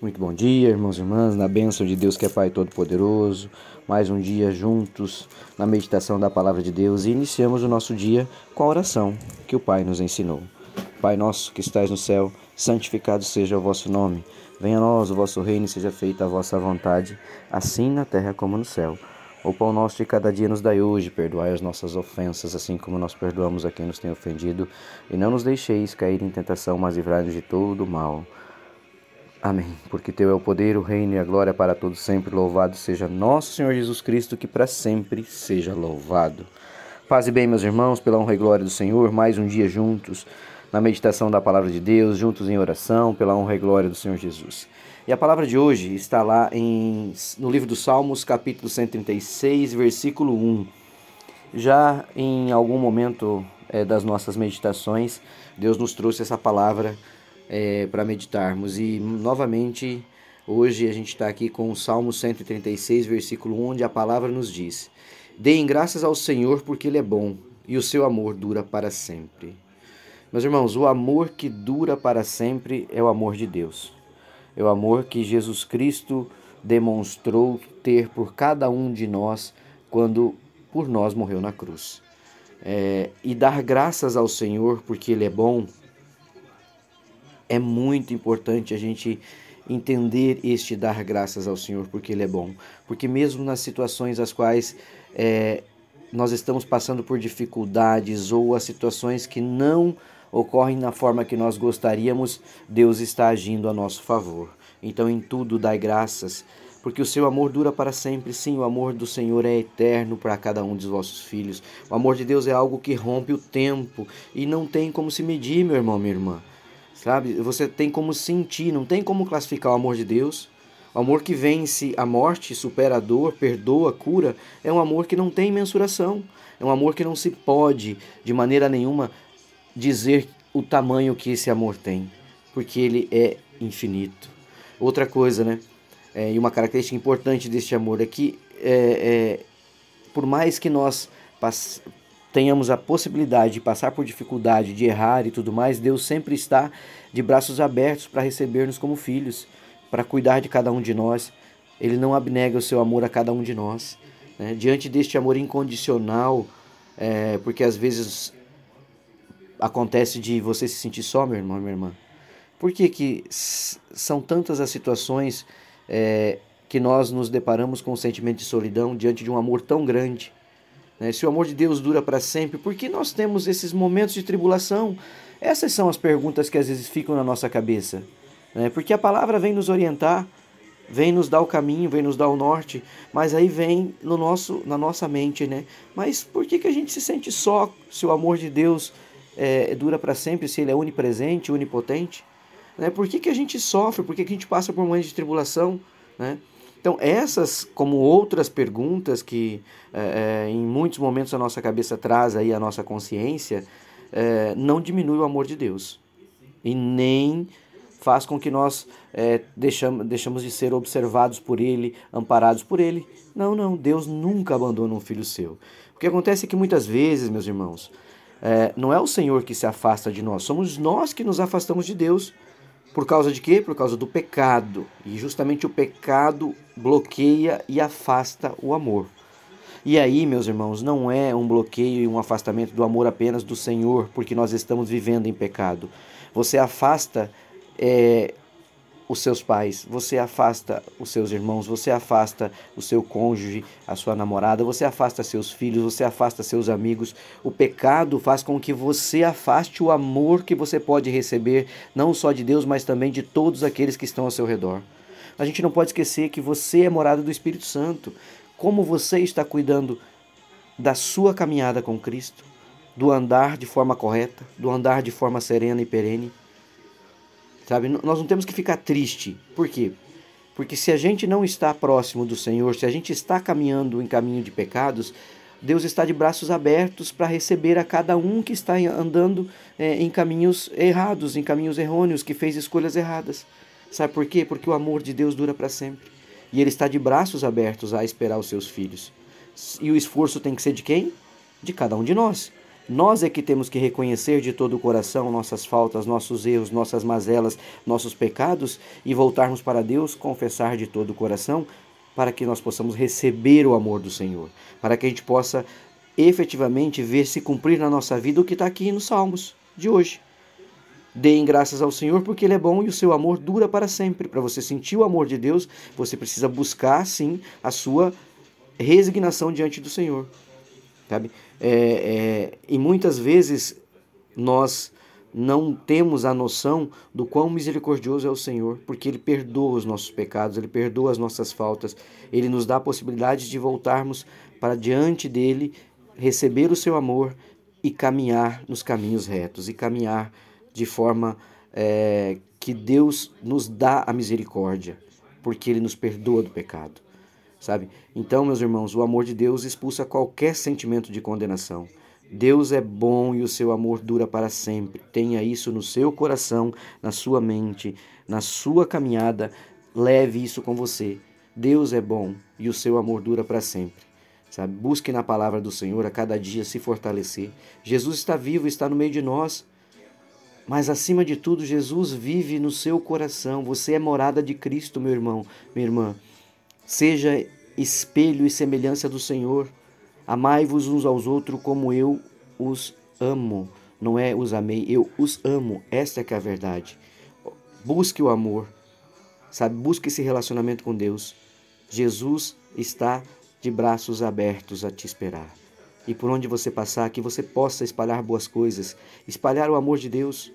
Muito bom dia, irmãos e irmãs, na bênção de Deus que é Pai Todo-Poderoso. Mais um dia juntos na meditação da palavra de Deus e iniciamos o nosso dia com a oração que o Pai nos ensinou. Pai nosso que estais no céu, santificado seja o vosso nome. Venha a nós o vosso reino e seja feita a vossa vontade, assim na terra como no céu. O pão nosso de cada dia nos dai hoje, perdoai as nossas ofensas, assim como nós perdoamos a quem nos tem ofendido, e não nos deixeis cair em tentação, mas livrai-nos de todo o mal. Amém. Porque teu é o poder, o reino e a glória para todos sempre. Louvado seja nosso Senhor Jesus Cristo, que para sempre seja louvado. Paz e bem, meus irmãos, pela honra e glória do Senhor, mais um dia juntos na meditação da palavra de Deus, juntos em oração, pela honra e glória do Senhor Jesus. E a palavra de hoje está lá em, no livro dos Salmos, capítulo 136, versículo 1. Já em algum momento é, das nossas meditações, Deus nos trouxe essa palavra é, para meditarmos. E novamente, hoje a gente está aqui com o Salmo 136, versículo 1, onde a palavra nos diz: Deem graças ao Senhor porque Ele é bom e o seu amor dura para sempre. Meus irmãos, o amor que dura para sempre é o amor de Deus. É o amor que Jesus Cristo demonstrou ter por cada um de nós quando por nós morreu na cruz. É, e dar graças ao Senhor porque Ele é bom é muito importante a gente entender este dar graças ao Senhor porque Ele é bom. Porque mesmo nas situações as quais é, nós estamos passando por dificuldades ou as situações que não ocorrem na forma que nós gostaríamos, Deus está agindo a nosso favor. Então em tudo dai graças, porque o seu amor dura para sempre. Sim, o amor do Senhor é eterno para cada um dos vossos filhos. O amor de Deus é algo que rompe o tempo e não tem como se medir, meu irmão, minha irmã sabe? Você tem como sentir, não tem como classificar o amor de Deus. O amor que vence a morte, supera a dor, perdoa, cura, é um amor que não tem mensuração. É um amor que não se pode, de maneira nenhuma, dizer o tamanho que esse amor tem, porque ele é infinito. Outra coisa, né? É, e uma característica importante deste amor é que, é, é, por mais que nós tenhamos a possibilidade de passar por dificuldade, de errar e tudo mais, Deus sempre está de braços abertos para receber-nos como filhos, para cuidar de cada um de nós. Ele não abnega o seu amor a cada um de nós. Né? Diante deste amor incondicional, é, porque às vezes acontece de você se sentir só, meu irmão, minha irmã. Por que, que são tantas as situações é, que nós nos deparamos com o sentimento de solidão diante de um amor tão grande? Né? Se o amor de Deus dura para sempre, por que nós temos esses momentos de tribulação? Essas são as perguntas que às vezes ficam na nossa cabeça. Né? Porque a palavra vem nos orientar, vem nos dar o caminho, vem nos dar o norte, mas aí vem no nosso, na nossa mente, né? Mas por que, que a gente se sente só se o amor de Deus é, dura para sempre, se ele é onipresente, onipotente? Né? Por que, que a gente sofre? Por que, que a gente passa por momentos de tribulação? Né? Então, essas, como outras perguntas que é, é, em muitos momentos a nossa cabeça traz aí a nossa consciência, é, não diminui o amor de Deus e nem faz com que nós é, deixamos, deixamos de ser observados por Ele, amparados por Ele. Não, não, Deus nunca abandona um filho seu. O que acontece é que muitas vezes, meus irmãos, é, não é o Senhor que se afasta de nós, somos nós que nos afastamos de Deus. Por causa de quê? Por causa do pecado. E justamente o pecado bloqueia e afasta o amor. E aí, meus irmãos, não é um bloqueio e um afastamento do amor apenas do Senhor, porque nós estamos vivendo em pecado. Você afasta é, os seus pais, você afasta os seus irmãos, você afasta o seu cônjuge, a sua namorada, você afasta seus filhos, você afasta seus amigos. O pecado faz com que você afaste o amor que você pode receber, não só de Deus, mas também de todos aqueles que estão ao seu redor. A gente não pode esquecer que você é morada do Espírito Santo. Como você está cuidando da sua caminhada com Cristo, do andar de forma correta, do andar de forma serena e perene. Sabe? Nós não temos que ficar triste. Por quê? Porque se a gente não está próximo do Senhor, se a gente está caminhando em caminho de pecados, Deus está de braços abertos para receber a cada um que está andando é, em caminhos errados, em caminhos errôneos, que fez escolhas erradas. Sabe por quê? Porque o amor de Deus dura para sempre. E Ele está de braços abertos a esperar os seus filhos. E o esforço tem que ser de quem? De cada um de nós. Nós é que temos que reconhecer de todo o coração nossas faltas, nossos erros, nossas mazelas, nossos pecados e voltarmos para Deus, confessar de todo o coração, para que nós possamos receber o amor do Senhor, para que a gente possa efetivamente ver se cumprir na nossa vida o que está aqui nos Salmos de hoje. Deem graças ao Senhor porque Ele é bom e o seu amor dura para sempre. Para você sentir o amor de Deus, você precisa buscar, sim, a sua resignação diante do Senhor. Sabe? É, é, e muitas vezes nós não temos a noção do quão misericordioso é o Senhor, porque Ele perdoa os nossos pecados, Ele perdoa as nossas faltas, Ele nos dá a possibilidade de voltarmos para diante dEle, receber o seu amor e caminhar nos caminhos retos, e caminhar de forma é, que Deus nos dá a misericórdia, porque Ele nos perdoa do pecado sabe? Então, meus irmãos, o amor de Deus expulsa qualquer sentimento de condenação. Deus é bom e o seu amor dura para sempre. Tenha isso no seu coração, na sua mente, na sua caminhada. Leve isso com você. Deus é bom e o seu amor dura para sempre. Sabe? Busque na palavra do Senhor a cada dia se fortalecer. Jesus está vivo, está no meio de nós. Mas acima de tudo, Jesus vive no seu coração. Você é morada de Cristo, meu irmão, minha irmã. Seja espelho e semelhança do Senhor. Amai-vos uns aos outros como eu os amo. Não é os amei, eu os amo. Esta é que é a verdade. Busque o amor, sabe? Busque esse relacionamento com Deus. Jesus está de braços abertos a te esperar. E por onde você passar, que você possa espalhar boas coisas, espalhar o amor de Deus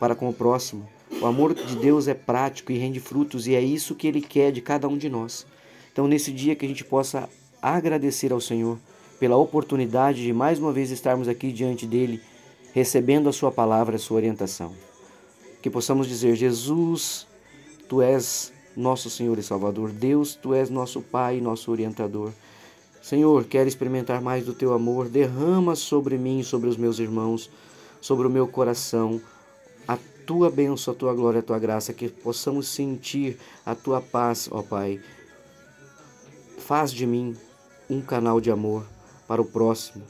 para com o próximo. O amor de Deus é prático e rende frutos, e é isso que Ele quer de cada um de nós. Então, nesse dia que a gente possa agradecer ao Senhor pela oportunidade de mais uma vez estarmos aqui diante dele, recebendo a sua palavra, a sua orientação. Que possamos dizer: Jesus, tu és nosso Senhor e Salvador. Deus, tu és nosso Pai e nosso orientador. Senhor, quero experimentar mais do teu amor. Derrama sobre mim, sobre os meus irmãos, sobre o meu coração, a tua bênção, a tua glória, a tua graça, que possamos sentir a tua paz, ó Pai Faz de mim um canal de amor para o próximo.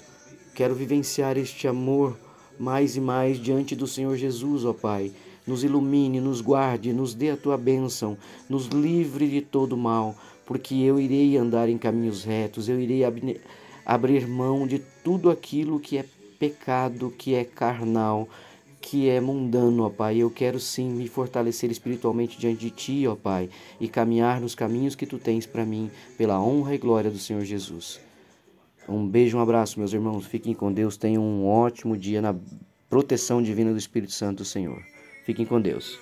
Quero vivenciar este amor mais e mais diante do Senhor Jesus, ó Pai. Nos ilumine, nos guarde, nos dê a tua bênção, nos livre de todo mal, porque eu irei andar em caminhos retos, eu irei ab abrir mão de tudo aquilo que é pecado, que é carnal, que é mundano, ó Pai. Eu quero sim me fortalecer espiritualmente diante de Ti, ó Pai, e caminhar nos caminhos que Tu tens para mim, pela honra e glória do Senhor Jesus. Um beijo, um abraço, meus irmãos. Fiquem com Deus. Tenham um ótimo dia na proteção divina do Espírito Santo do Senhor. Fiquem com Deus.